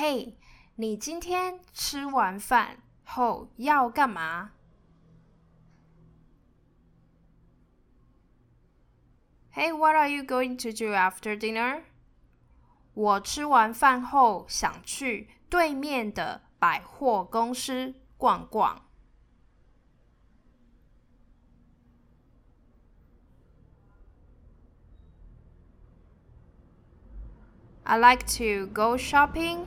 嘿，你今天吃完饭后要干嘛？Hey, what are you going to do after dinner? 我吃完饭后想去对面的百货公司逛逛。I like to go shopping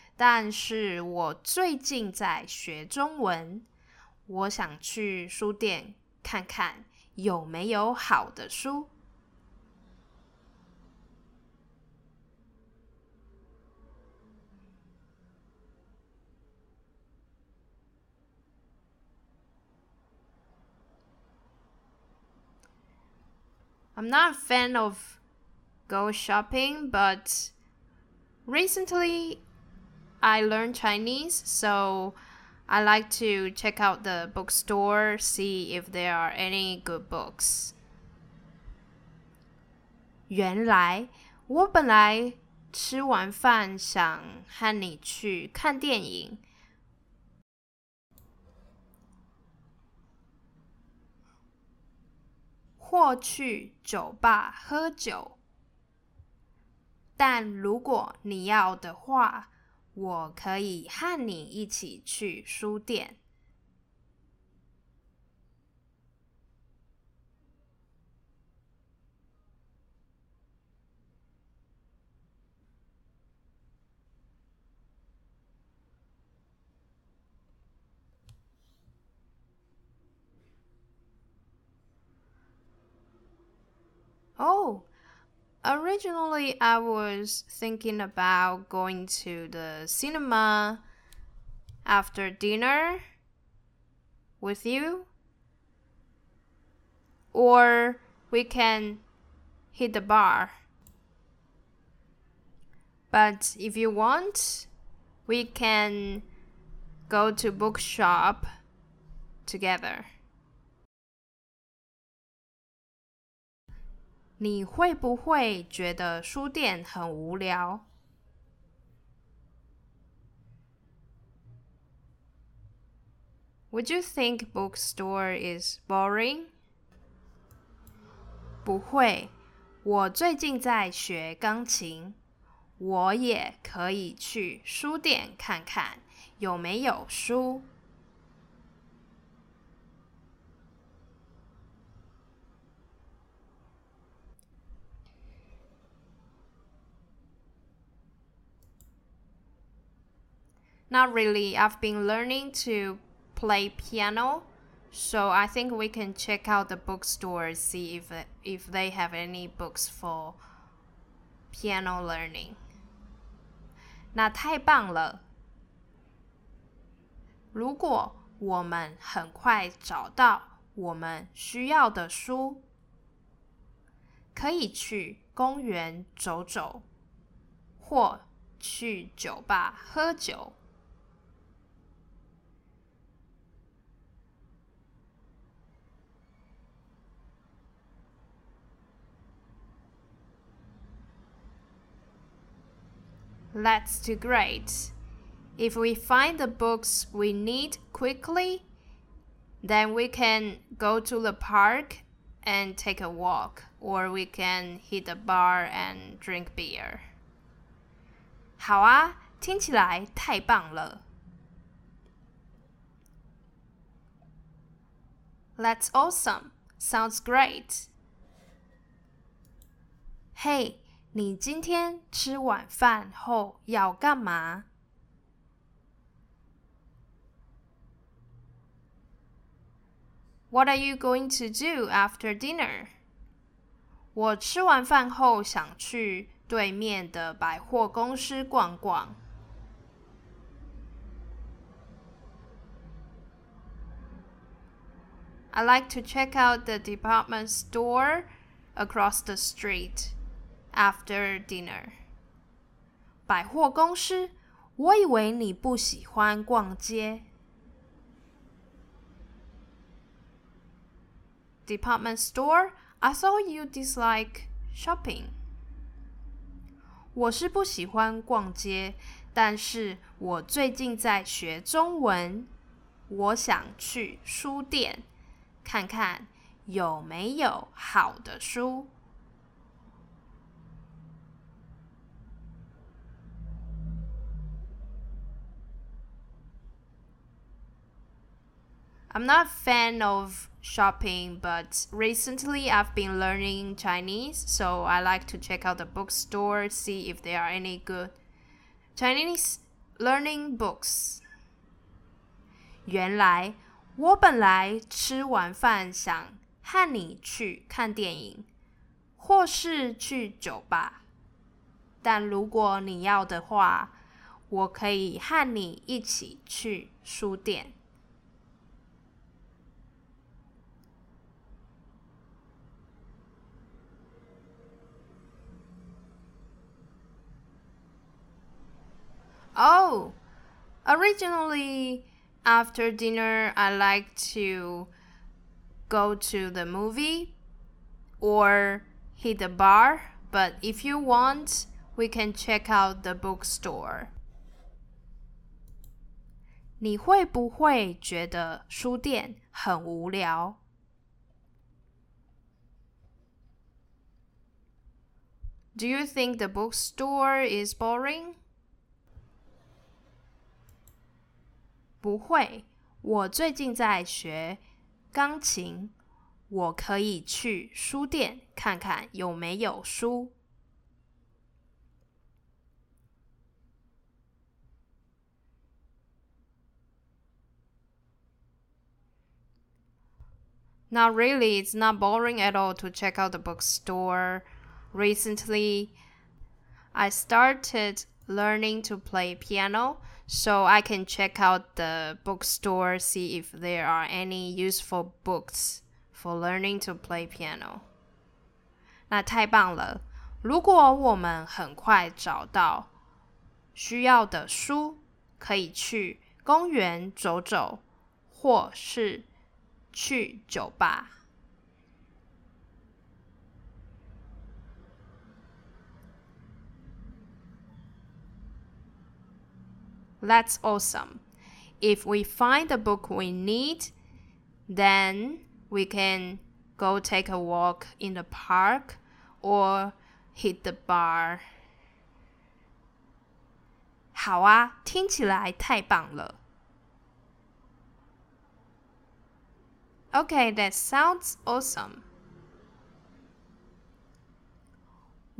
但是我最近在学中文。我想去书店看看有没有好的书。I'm not a fan of go shopping, but recently I learned Chinese, so I like to check out the bookstore, see if there are any good books. 原来我本来吃完饭想和你去看电影，或去酒吧喝酒。但如果你要的话， 我可以和你一起去书店。哦。Originally, I was thinking about going to the cinema after dinner with you. Or we can hit the bar. But if you want, we can go to bookshop together. 你会不会觉得书店很无聊？Would you think bookstore is boring？不会，我最近在学钢琴，我也可以去书店看看有没有书。Not really. I've been learning to play piano, so I think we can check out the bookstore see if if they have any books for piano learning. 那太棒了！如果我们很快找到我们需要的书，可以去公园走走，或去酒吧喝酒。 That's too great. If we find the books we need quickly, then we can go to the park and take a walk, or we can hit a bar and drink beer. 好啊，听起来太棒了。That's awesome. Sounds great. Hey, 你今天吃晚饭后要干嘛 what are you going to do after dinner 我吃完饭后想去对面的百货公司逛逛 i like to check out the department store across the street after dinner. 百货公司，我以为你不喜欢逛街。Department store, I thought you dislike shopping. 我是不喜欢逛街，但是我最近在学中文，我想去书店看看有没有好的书。I'm not a fan of shopping, but recently I've been learning Chinese, so I like to check out the bookstore, see if there are any good Chinese learning books. 原来我本来吃完饭想和你去看电影，或是去酒吧，但如果你要的话，我可以和你一起去书店。 Oh, originally after dinner, I like to go to the movie or hit the bar. But if you want, we can check out the bookstore. 你会不会觉得书店很无聊？Do you think the bookstore is boring? 不会，我最近在学钢琴，我可以去书店看看有没有书。Not really, it's not boring at all to check out the bookstore. Recently, I started learning to play piano so I can check out the bookstore, see if there are any useful books for learning to play piano. 那太棒了！如果我们很快找到需要的书，可以去公园走走，或是去酒吧。 That's awesome. If we find the book we need, then we can go take a walk in the park or hit the bar. 好啊，听起来太棒了。Okay, that sounds awesome.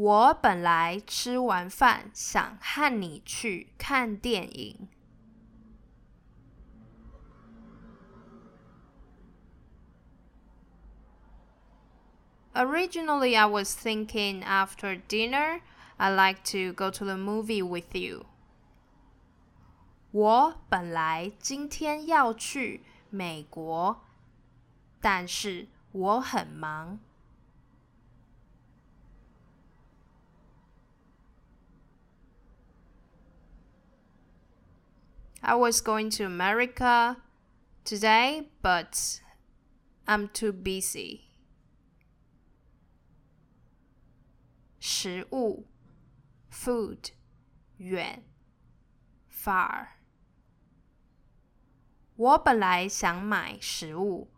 我本来吃完饭想和你去看电影。Originally, I was thinking after dinner, I'd like to go to the movie with you. 我本来今天要去美国，但是我很忙。I was going to America today, but I'm too busy. 食物 food 远 far。我本来想买食物，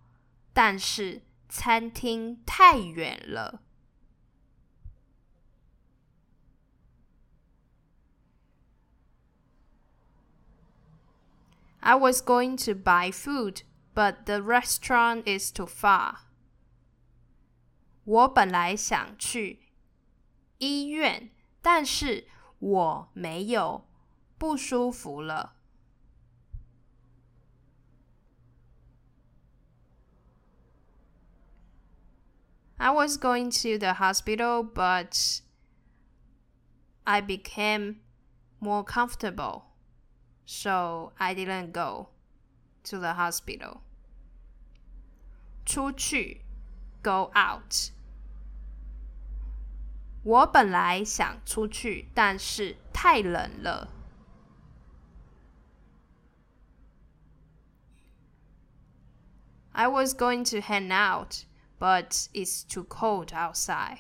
但是餐厅太远了。 I was going to buy food, but the restaurant is too far. 我本来想去医院，但是我没有不舒服了。I was going to the hospital, but I became more comfortable so I didn't go to the hospital. 出去，go out。我本来想出去，但是太冷了。I was going to hang out, but it's too cold outside.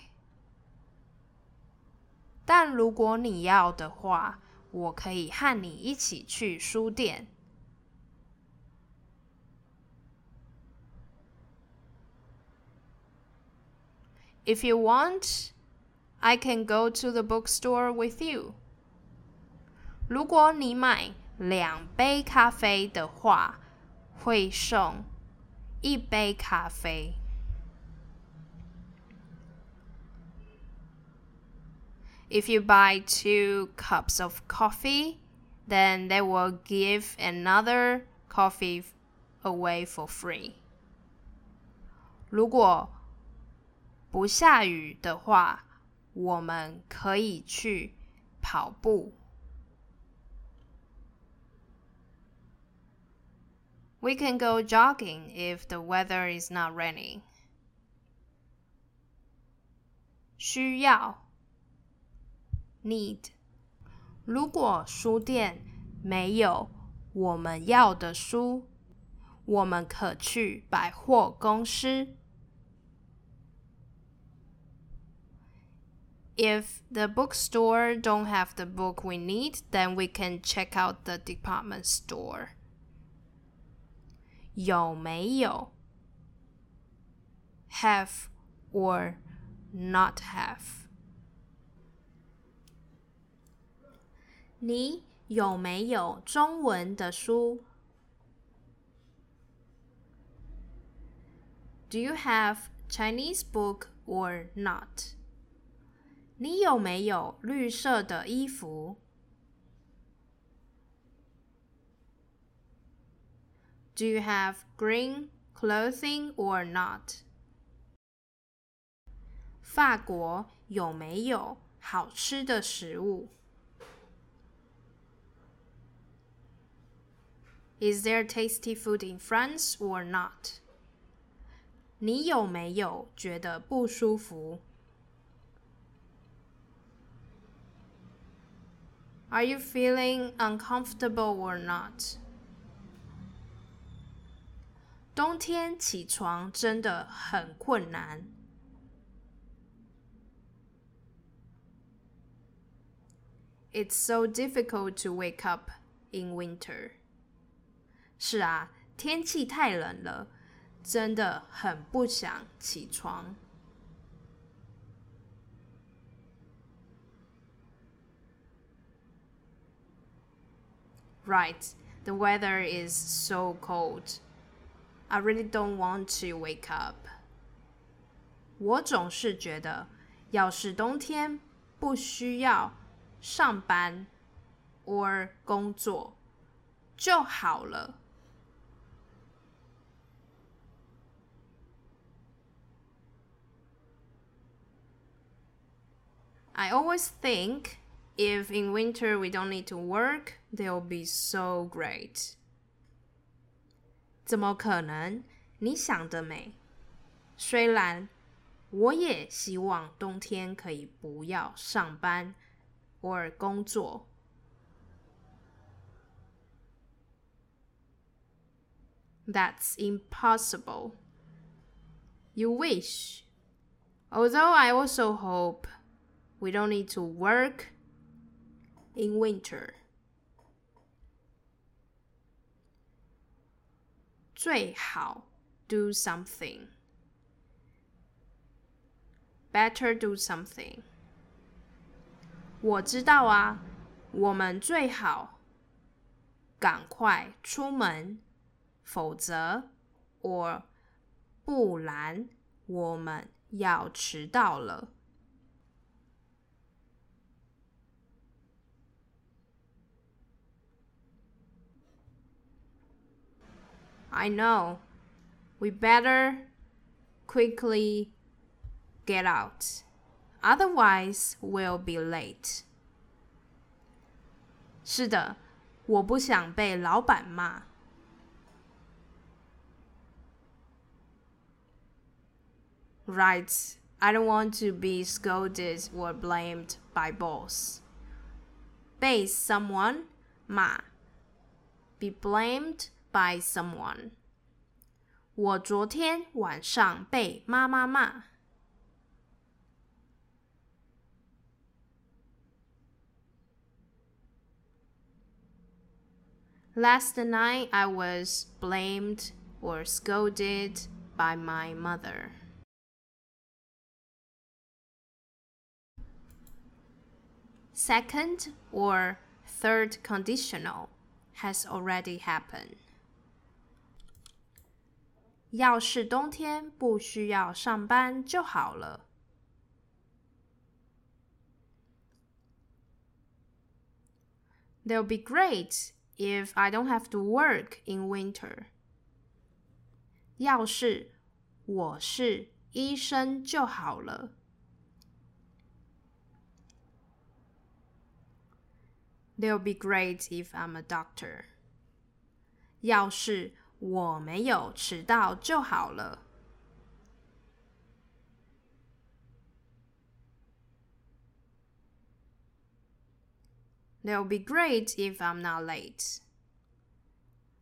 但如果你要的话， 我可以和你一起去书店。If you want, I can go to the bookstore with you. 如果你买两杯咖啡的话，会送一杯咖啡。If you buy two cups of coffee, then they will give another coffee away for free. 如果不下雨的话，我们可以去跑步。We can go jogging if the weather is not raining. 需要 need 如果书店没有我们要的书，我们可去百货公司。If the bookstore don't have the book we need, then we can check out the department store. 有没有 have or not have？ 你有没有中文的书？Do you have Chinese book or not？你有没有绿色的衣服？Do you have green clothing or not? 法国有没有好吃的食物 ？Is there tasty food in France or not? 你有没有觉得不舒服？Are you feeling uncomfortable or not? 冬天起床真的很困难。It's so difficult to wake up in winter。 是啊，天气太冷了，真的很不想起床。Right, the weather is so cold. I really don't want to wake up。我总是觉得，要是冬天不需要上班 or 工作就好了。I always think if in winter we don't need to work, they'll be so great. 怎么可能？你想得美！虽然我也希望冬天可以不要上班或工作。That's impossible. You wish. Although I also hope we don't need to work in winter. 最好 do something. Better do something. 我知道啊，我们最好赶快出门，否则我不然我们要迟到了。 I know. We better quickly get out. Otherwise, we'll be late. 是的，我不想被老板骂。 Right. I don't want to be scolded or blamed by boss. 被 someone 骂。Be blamed by someone. 我昨天晚上被妈妈骂。Last night I was blamed or scolded by my mother. Second or third conditional has already happened. 要是冬天不需要上班就好了。They'll be great if I don't have to work in winter. 要是我是医生就好了。They'll be great if I'm a doctor. 要是我没有迟到就好了。They'll be great if I'm not late.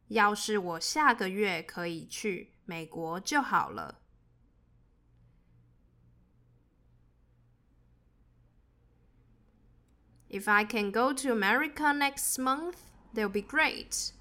要是我下个月可以去美国就好了。If I can go to America next month, they'll be great.